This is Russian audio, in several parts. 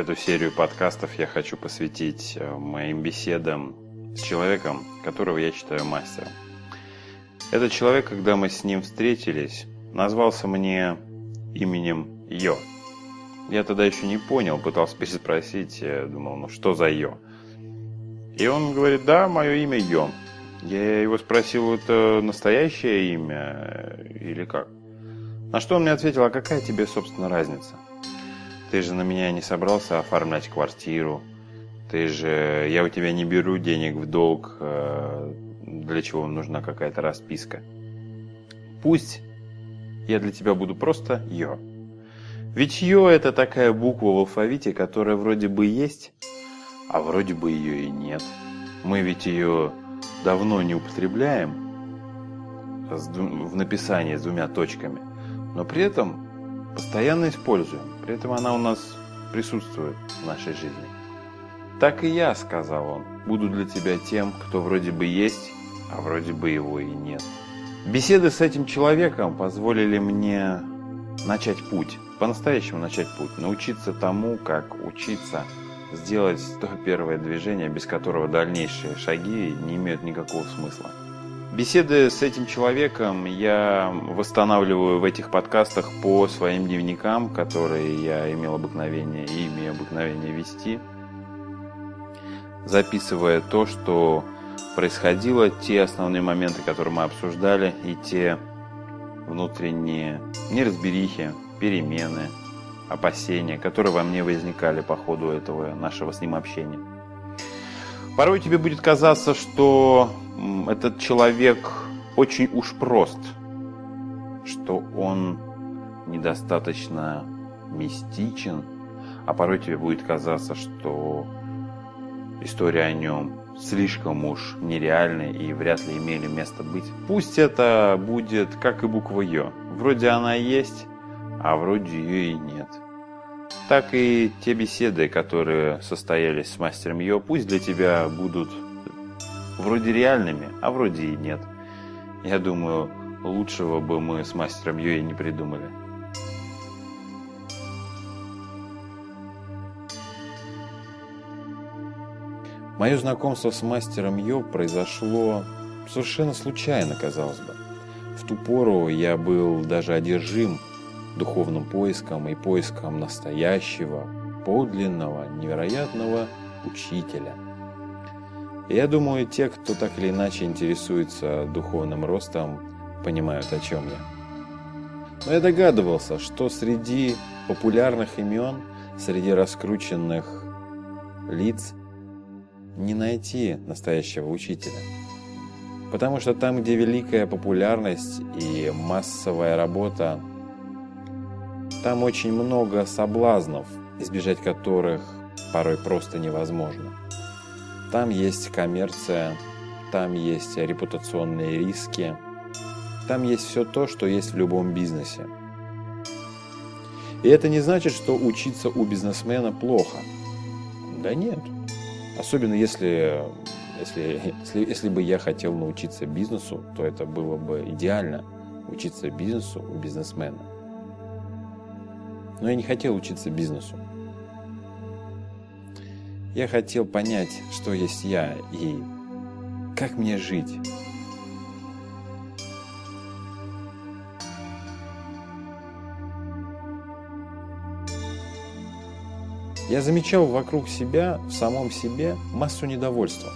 Эту серию подкастов я хочу посвятить э, моим беседам с человеком, которого я считаю мастером. Этот человек, когда мы с ним встретились, назвался мне именем Йо. Я тогда еще не понял, пытался переспросить, я думал, ну что за Йо? И он говорит, да, мое имя Йо. Я его спросил, это настоящее имя или как? На что он мне ответил, а какая тебе, собственно, разница? Ты же на меня не собрался оформлять квартиру. Ты же... Я у тебя не беру денег в долг. Э, для чего нужна какая-то расписка. Пусть я для тебя буду просто Йо. Ведь Йо это такая буква в алфавите, которая вроде бы есть, а вроде бы ее и нет. Мы ведь ее давно не употребляем в написании с двумя точками, но при этом постоянно используем. При этом она у нас присутствует в нашей жизни. Так и я, сказал он, буду для тебя тем, кто вроде бы есть, а вроде бы его и нет. Беседы с этим человеком позволили мне начать путь, по-настоящему начать путь, научиться тому, как учиться сделать то первое движение, без которого дальнейшие шаги не имеют никакого смысла. Беседы с этим человеком я восстанавливаю в этих подкастах по своим дневникам, которые я имел обыкновение и имею обыкновение вести, записывая то, что происходило, те основные моменты, которые мы обсуждали, и те внутренние неразберихи, перемены, опасения, которые во мне возникали по ходу этого нашего с ним общения. Порой тебе будет казаться, что этот человек очень уж прост, что он недостаточно мистичен, а порой тебе будет казаться, что история о нем слишком уж нереальны и вряд ли имели место быть. Пусть это будет как и буква Ё. Вроде она есть, а вроде ее и нет. Так и те беседы, которые состоялись с мастером Йо, пусть для тебя будут вроде реальными, а вроде и нет. Я думаю, лучшего бы мы с мастером Йо и не придумали. Мое знакомство с мастером Йо произошло совершенно случайно, казалось бы. В ту пору я был даже одержим духовным поиском и поиском настоящего, подлинного, невероятного учителя – я думаю, те, кто так или иначе интересуется духовным ростом, понимают, о чем я. Но я догадывался, что среди популярных имен, среди раскрученных лиц не найти настоящего учителя. Потому что там, где великая популярность и массовая работа, там очень много соблазнов, избежать которых порой просто невозможно. Там есть коммерция, там есть репутационные риски, там есть все то, что есть в любом бизнесе. И это не значит, что учиться у бизнесмена плохо. Да нет. Особенно если, если, если, если бы я хотел научиться бизнесу, то это было бы идеально учиться бизнесу у бизнесмена. Но я не хотел учиться бизнесу. Я хотел понять, что есть я и как мне жить. Я замечал вокруг себя, в самом себе, массу недовольства.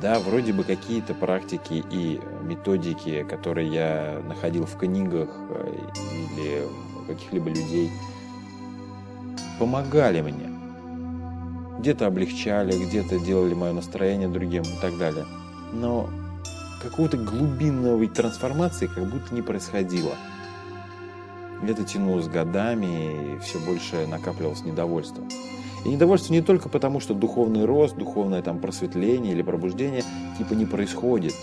Да, вроде бы какие-то практики и методики, которые я находил в книгах э, или каких-либо людей, помогали мне где-то облегчали, где-то делали мое настроение другим и так далее. Но какого-то глубинной трансформации как будто не происходило. Это тянулось годами, и все больше накапливалось недовольство. И недовольство не только потому, что духовный рост, духовное там просветление или пробуждение типа не происходит,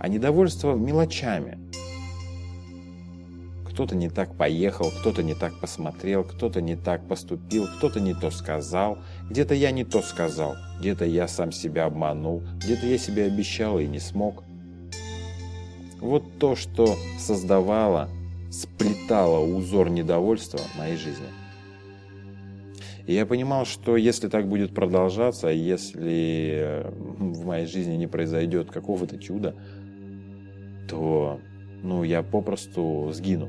а недовольство мелочами – кто-то не так поехал, кто-то не так посмотрел, кто-то не так поступил, кто-то не то сказал, где-то я не то сказал, где-то я сам себя обманул, где-то я себе обещал и не смог. Вот то, что создавало, сплетало узор недовольства моей жизни. И я понимал, что если так будет продолжаться, если э, в моей жизни не произойдет какого-то чуда, то ну, я попросту сгину.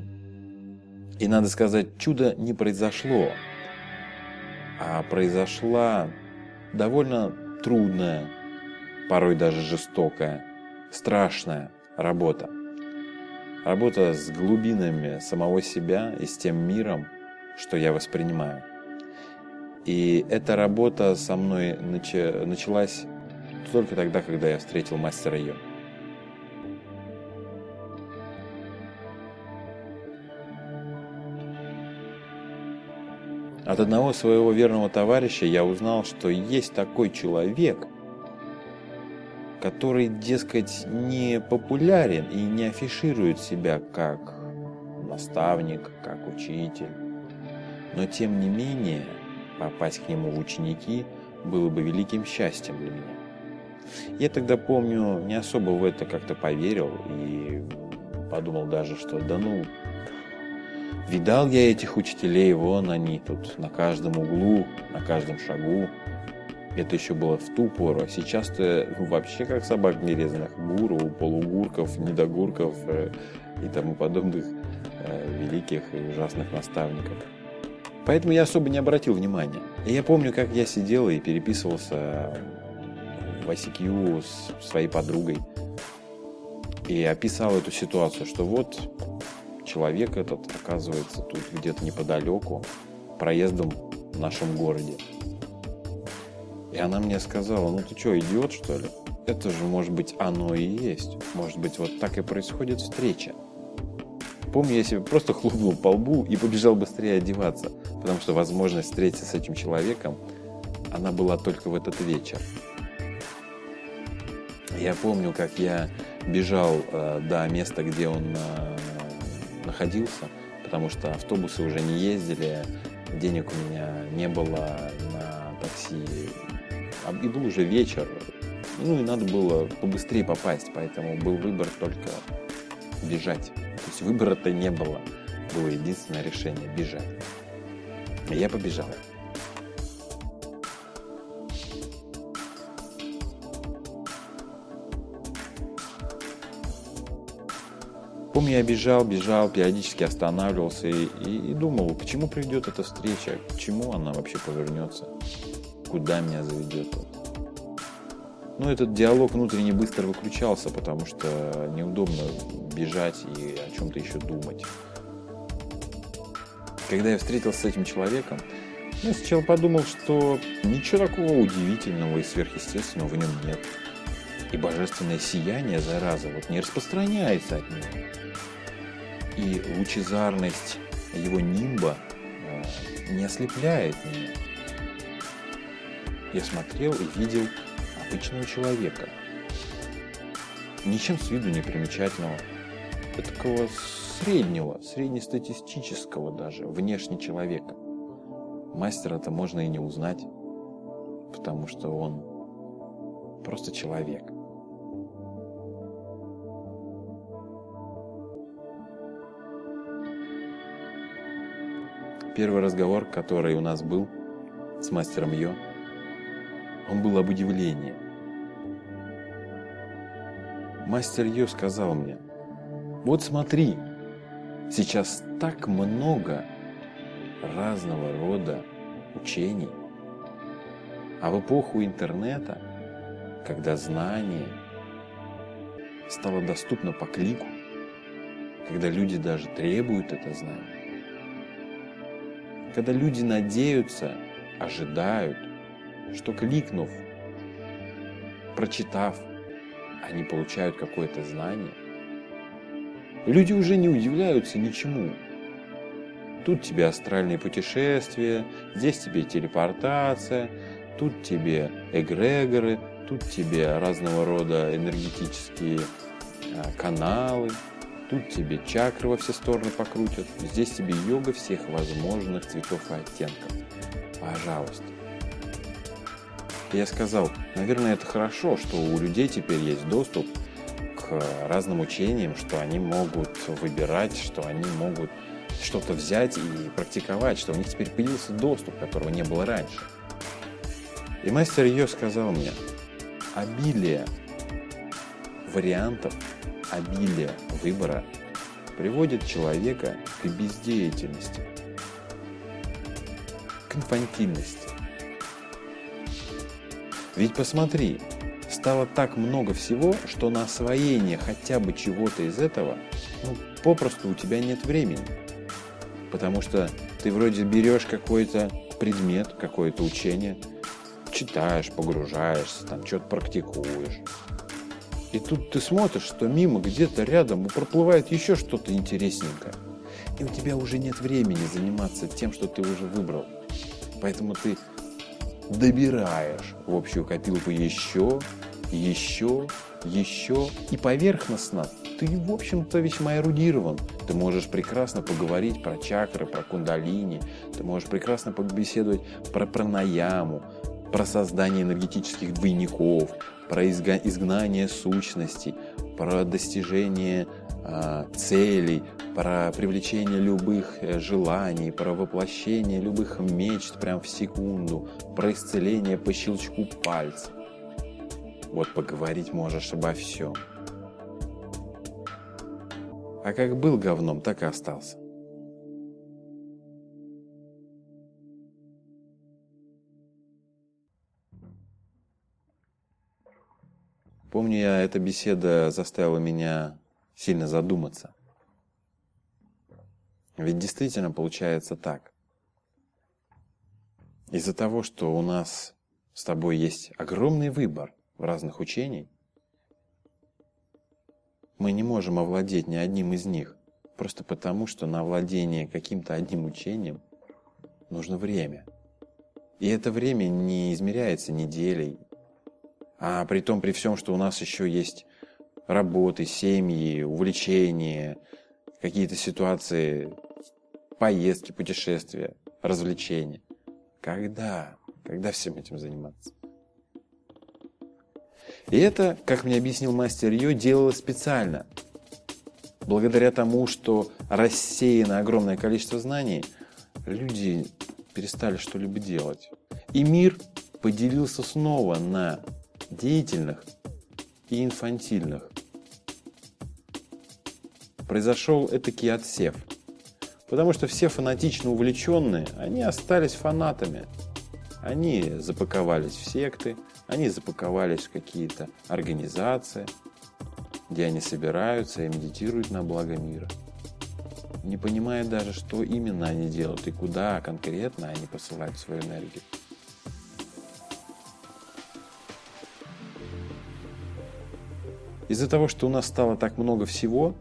И надо сказать, чудо не произошло, а произошла довольно трудная, порой даже жестокая, страшная работа. Работа с глубинами самого себя и с тем миром, что я воспринимаю. И эта работа со мной началась только тогда, когда я встретил мастера Йо. От одного своего верного товарища я узнал, что есть такой человек, который, дескать, не популярен и не афиширует себя как наставник, как учитель. Но тем не менее, попасть к нему в ученики было бы великим счастьем для меня. Я тогда, помню, не особо в это как-то поверил и подумал даже, что да ну, Видал я этих учителей, вон они тут на каждом углу, на каждом шагу. Это еще было в ту пору, а сейчас-то ну, вообще как собак нерезанных, гуру, полугурков, недогурков э, и тому подобных э, великих и ужасных наставников. Поэтому я особо не обратил внимания. И я помню, как я сидел и переписывался в ICQ с своей подругой и описал эту ситуацию, что вот человек этот оказывается тут где-то неподалеку, проездом в нашем городе. И она мне сказала, ну ты что, идиот что ли? Это же может быть оно и есть. Может быть вот так и происходит встреча. Помню, я себе просто хлопнул по лбу и побежал быстрее одеваться, потому что возможность встретиться с этим человеком, она была только в этот вечер. Я помню, как я бежал э, до места, где он э, находился, потому что автобусы уже не ездили, денег у меня не было на такси, а, и был уже вечер, ну и надо было побыстрее попасть, поэтому был выбор только бежать. То есть выбора-то не было, было единственное решение – бежать. И я побежал. Помню, я бежал, бежал, периодически останавливался и, и, и думал, к чему приведет эта встреча, к чему она вообще повернется, куда меня заведет. Но ну, этот диалог внутренне быстро выключался, потому что неудобно бежать и о чем-то еще думать. Когда я встретился с этим человеком, я сначала подумал, что ничего такого удивительного и сверхъестественного в нем нет. И божественное сияние, зараза, вот не распространяется от него и лучезарность его нимба э, не ослепляет меня. Я смотрел и видел обычного человека. Ничем с виду не примечательного. Такого среднего, среднестатистического даже, внешне человека. Мастера-то можно и не узнать, потому что он просто человек. Первый разговор, который у нас был с мастером Йо, он был об удивлении. Мастер Йо сказал мне, вот смотри, сейчас так много разного рода учений, а в эпоху интернета, когда знание стало доступно по клику, когда люди даже требуют это знание, когда люди надеются, ожидают, что кликнув, прочитав, они получают какое-то знание, люди уже не удивляются ничему. Тут тебе астральные путешествия, здесь тебе телепортация, тут тебе эгрегоры, тут тебе разного рода энергетические а, каналы – Тут тебе чакры во все стороны покрутят, здесь тебе йога всех возможных цветов и оттенков. Пожалуйста. Я сказал, наверное, это хорошо, что у людей теперь есть доступ к разным учениям, что они могут выбирать, что они могут что-то взять и практиковать, что у них теперь появился доступ, которого не было раньше. И мастер ее сказал мне, обилие вариантов, обилие выбора приводит человека к бездеятельности, к инфантильности. Ведь посмотри, стало так много всего, что на освоение хотя бы чего-то из этого, ну, попросту у тебя нет времени. Потому что ты вроде берешь какой-то предмет, какое-то учение, читаешь, погружаешься, там что-то практикуешь. И тут ты смотришь, что мимо где-то рядом проплывает еще что-то интересненькое. И у тебя уже нет времени заниматься тем, что ты уже выбрал. Поэтому ты добираешь в общую копилку еще, еще, еще. И поверхностно ты, в общем-то, весьма эрудирован. Ты можешь прекрасно поговорить про чакры, про кундалини. Ты можешь прекрасно побеседовать про пранаяму, про создание энергетических двойников, про изгнание сущностей, про достижение э, целей, про привлечение любых э, желаний, про воплощение любых мечт прям в секунду, про исцеление по щелчку пальца. Вот поговорить можешь обо всем. А как был говном, так и остался. Помню я, эта беседа заставила меня сильно задуматься. Ведь действительно получается так. Из-за того, что у нас с тобой есть огромный выбор в разных учений, мы не можем овладеть ни одним из них, просто потому, что на овладение каким-то одним учением нужно время. И это время не измеряется неделей, а при том, при всем, что у нас еще есть работы, семьи, увлечения, какие-то ситуации, поездки, путешествия, развлечения. Когда? Когда всем этим заниматься? И это, как мне объяснил мастер Йо, делалось специально. Благодаря тому, что рассеяно огромное количество знаний, люди перестали что-либо делать. И мир поделился снова на деятельных и инфантильных. Произошел этакий отсев. Потому что все фанатично увлеченные, они остались фанатами. Они запаковались в секты, они запаковались в какие-то организации, где они собираются и медитируют на благо мира. Не понимая даже, что именно они делают и куда конкретно они посылают свою энергию. Из-за того, что у нас стало так много всего,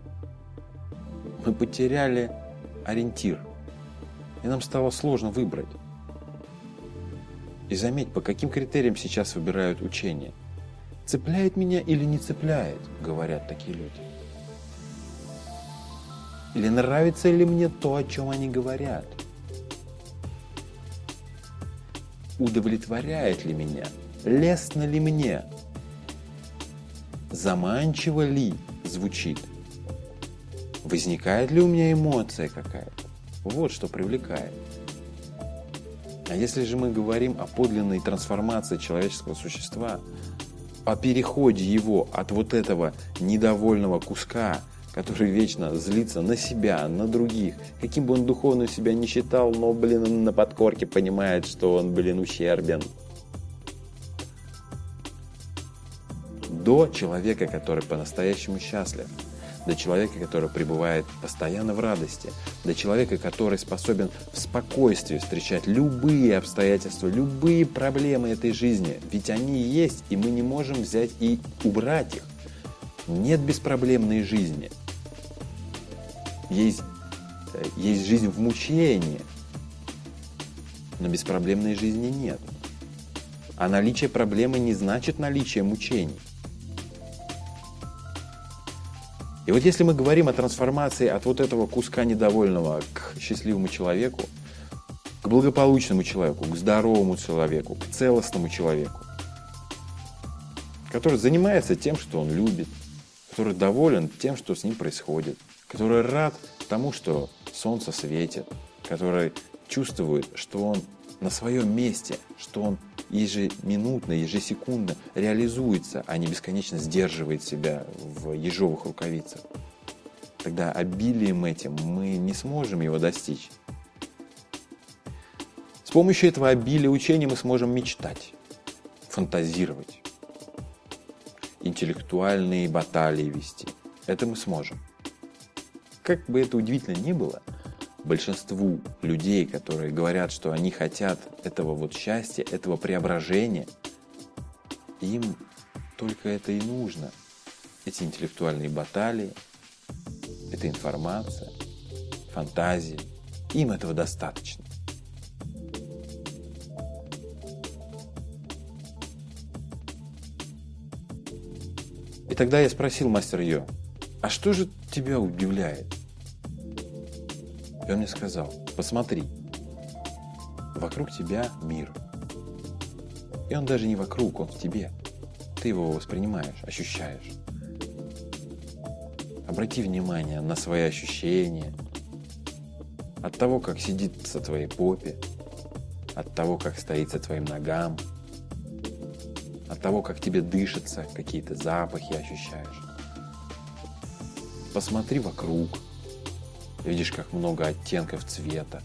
мы потеряли ориентир. И нам стало сложно выбрать. И заметь, по каким критериям сейчас выбирают учение. Цепляет меня или не цепляет, говорят такие люди. Или нравится ли мне то, о чем они говорят? Удовлетворяет ли меня? Лестно ли мне? Заманчиво ли звучит? Возникает ли у меня эмоция какая-то? Вот что привлекает. А если же мы говорим о подлинной трансформации человеческого существа, о переходе его от вот этого недовольного куска, который вечно злится на себя, на других, каким бы он духовным себя не считал, но, блин, на подкорке понимает, что он, блин, ущербен – до человека, который по-настоящему счастлив, до человека, который пребывает постоянно в радости, до человека, который способен в спокойствии встречать любые обстоятельства, любые проблемы этой жизни. Ведь они есть, и мы не можем взять и убрать их. Нет беспроблемной жизни. Есть, э, есть жизнь в мучении, но беспроблемной жизни нет. А наличие проблемы не значит наличие мучений. И вот если мы говорим о трансформации от вот этого куска недовольного к счастливому человеку, к благополучному человеку, к здоровому человеку, к целостному человеку, который занимается тем, что он любит, который доволен тем, что с ним происходит, который рад тому, что солнце светит, который чувствует, что он на своем месте, что он ежеминутно, ежесекундно реализуется, а не бесконечно сдерживает себя в ежовых рукавицах. Тогда обилием этим мы не сможем его достичь. С помощью этого обилия учения мы сможем мечтать, фантазировать, интеллектуальные баталии вести. Это мы сможем. Как бы это удивительно ни было, большинству людей, которые говорят, что они хотят этого вот счастья, этого преображения, им только это и нужно. Эти интеллектуальные баталии, эта информация, фантазии. Им этого достаточно. И тогда я спросил мастер Йо, а что же тебя удивляет? И он мне сказал, посмотри, вокруг тебя мир. И он даже не вокруг, он в тебе. Ты его воспринимаешь, ощущаешь. Обрати внимание на свои ощущения, от того, как сидит со твоей попе, от того, как стоит со твоим ногам, от того, как тебе дышится, какие-то запахи ощущаешь. Посмотри вокруг – Видишь, как много оттенков цвета,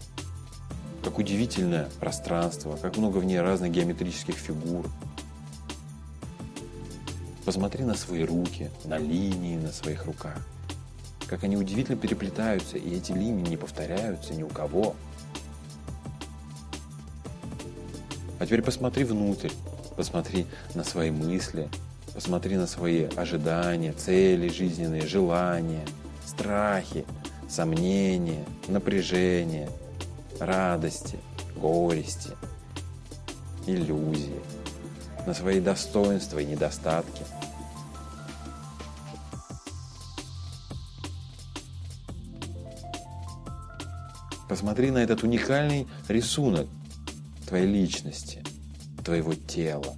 как удивительное пространство, как много в ней разных геометрических фигур. Посмотри на свои руки, на линии на своих руках. Как они удивительно переплетаются, и эти линии не повторяются ни у кого. А теперь посмотри внутрь, посмотри на свои мысли, посмотри на свои ожидания, цели жизненные, желания, страхи, сомнения, напряжения, радости, горести, иллюзии, на свои достоинства и недостатки. Посмотри на этот уникальный рисунок твоей личности, твоего тела,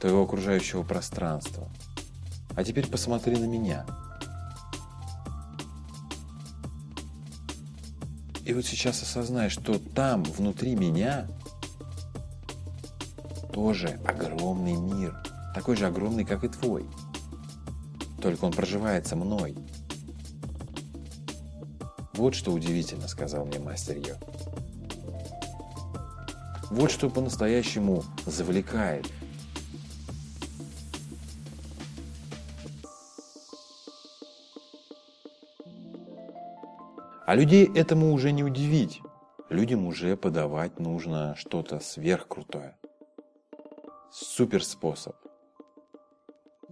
твоего окружающего пространства. А теперь посмотри на меня – И вот сейчас осознай, что там, внутри меня, тоже огромный мир. Такой же огромный, как и твой. Только он проживается мной. Вот что удивительно, сказал мне мастер Йо. Вот что по-настоящему завлекает А людей этому уже не удивить. Людям уже подавать нужно что-то сверхкрутое. Суперспособ.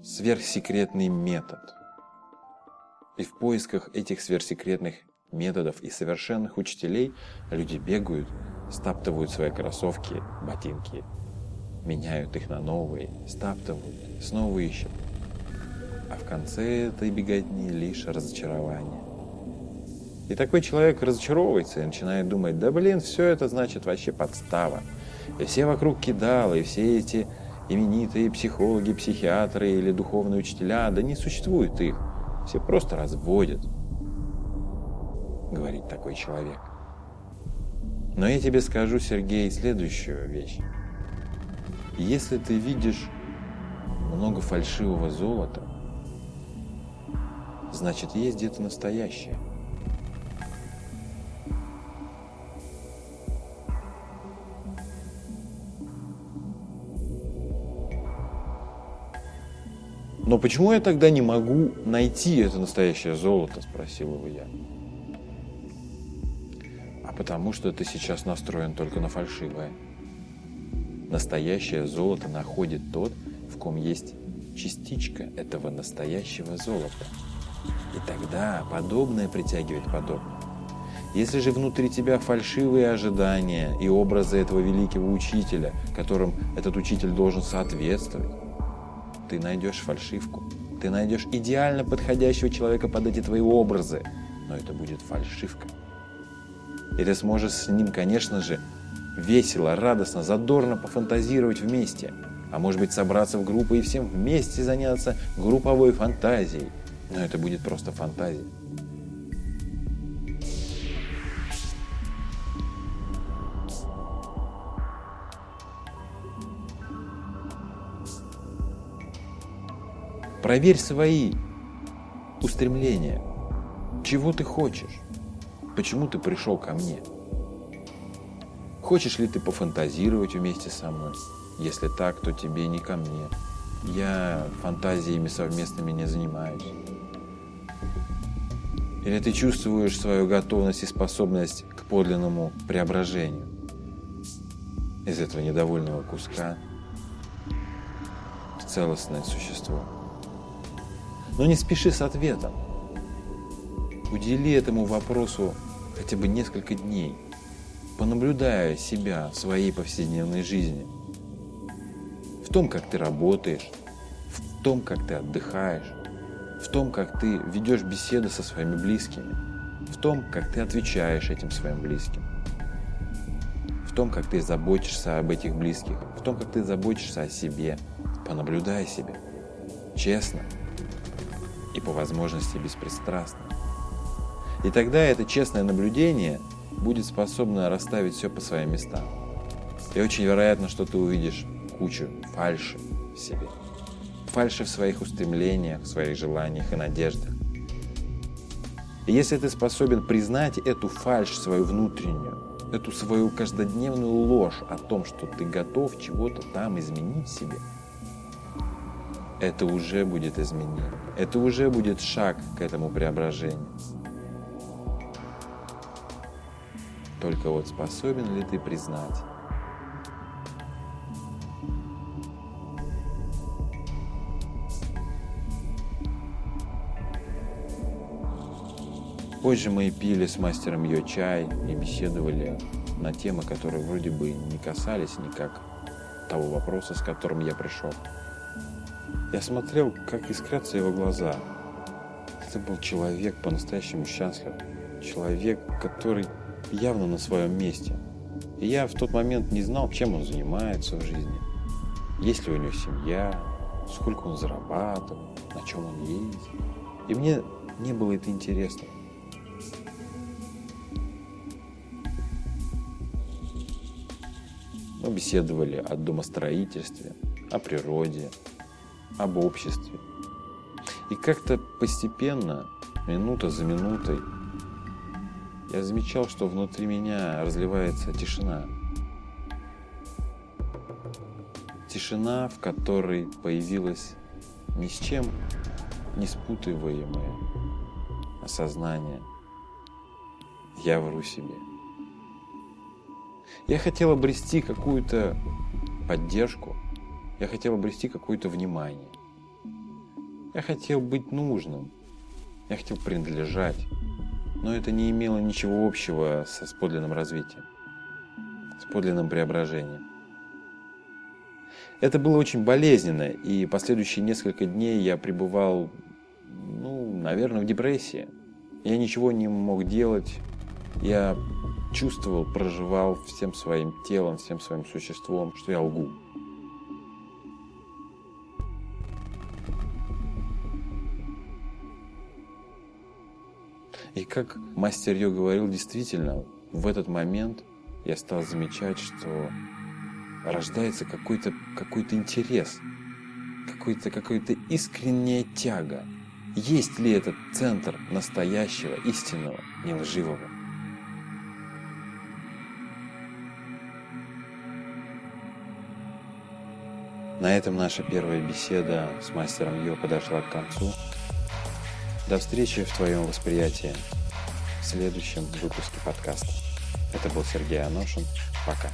Сверхсекретный метод. И в поисках этих сверхсекретных методов и совершенных учителей люди бегают, стаптывают свои кроссовки, ботинки, меняют их на новые, стаптывают, снова ищут. А в конце этой беготни лишь разочарование. И такой человек разочаровывается и начинает думать, да блин, все это значит вообще подстава. И все вокруг кидалы, и все эти именитые психологи, психиатры или духовные учителя, да не существует их. Все просто разводят, говорит такой человек. Но я тебе скажу, Сергей, следующую вещь. Если ты видишь много фальшивого золота, значит есть где-то настоящее – Но почему я тогда не могу найти это настоящее золото, спросил его я. А потому что ты сейчас настроен только на фальшивое. Настоящее золото находит тот, в ком есть частичка этого настоящего золота. И тогда подобное притягивает подобное. Если же внутри тебя фальшивые ожидания и образы этого великого учителя, которым этот учитель должен соответствовать, ты найдешь фальшивку. Ты найдешь идеально подходящего человека под эти твои образы, но это будет фальшивка. И ты сможешь с ним, конечно же, весело, радостно, задорно пофантазировать вместе. А может быть собраться в группу и всем вместе заняться групповой фантазией. Но это будет просто фантазия. Проверь свои устремления. Чего ты хочешь? Почему ты пришел ко мне? Хочешь ли ты пофантазировать вместе со мной? Если так, то тебе не ко мне. Я фантазиями совместными не занимаюсь. Или ты чувствуешь свою готовность и способность к подлинному преображению из этого недовольного куска в целостное существо? Но не спеши с ответом. Удели этому вопросу хотя бы несколько дней, понаблюдая себя в своей повседневной жизни. В том, как ты работаешь, в том, как ты отдыхаешь, в том, как ты ведешь беседы со своими близкими, в том, как ты отвечаешь этим своим близким, в том, как ты заботишься об этих близких, в том, как ты заботишься о себе. Понаблюдай себя. Честно и по возможности беспристрастно. И тогда это честное наблюдение будет способно расставить все по своим местам. И очень вероятно, что ты увидишь кучу фальши в себе фальши в своих устремлениях, в своих желаниях и надеждах. И если ты способен признать эту фальшь свою внутреннюю, эту свою каждодневную ложь о том, что ты готов чего-то там изменить в себе, это уже будет изменение. Это уже будет шаг к этому преображению. Только вот способен ли ты признать, Позже мы пили с мастером ее чай и беседовали на темы, которые вроде бы не касались никак того вопроса, с которым я пришел. Я смотрел, как искрятся его глаза. Это был человек по-настоящему счастлив. Человек, который явно на своем месте. И я в тот момент не знал, чем он занимается в жизни. Есть ли у него семья, сколько он зарабатывает, на чем он ездит. И мне не было это интересно. Мы беседовали о домостроительстве, о природе, об обществе. И как-то постепенно, минута за минутой, я замечал, что внутри меня разливается тишина. Тишина, в которой появилось ни с чем не спутываемое осознание. Я вру себе. Я хотел обрести какую-то поддержку, я хотел обрести какое-то внимание. Я хотел быть нужным, я хотел принадлежать, но это не имело ничего общего со, с подлинным развитием, с подлинным преображением. Это было очень болезненно, и последующие несколько дней я пребывал, ну, наверное, в депрессии. Я ничего не мог делать, я чувствовал, проживал всем своим телом, всем своим существом, что я лгу. Как мастер Йо говорил, действительно, в этот момент я стал замечать, что рождается какой-то какой интерес, какой-то какая-то искренняя тяга. Есть ли этот центр настоящего, истинного, нелживого? На этом наша первая беседа с мастером Йо подошла к концу. До встречи в твоем восприятии в следующем выпуске подкаста. Это был Сергей Аношин. Пока.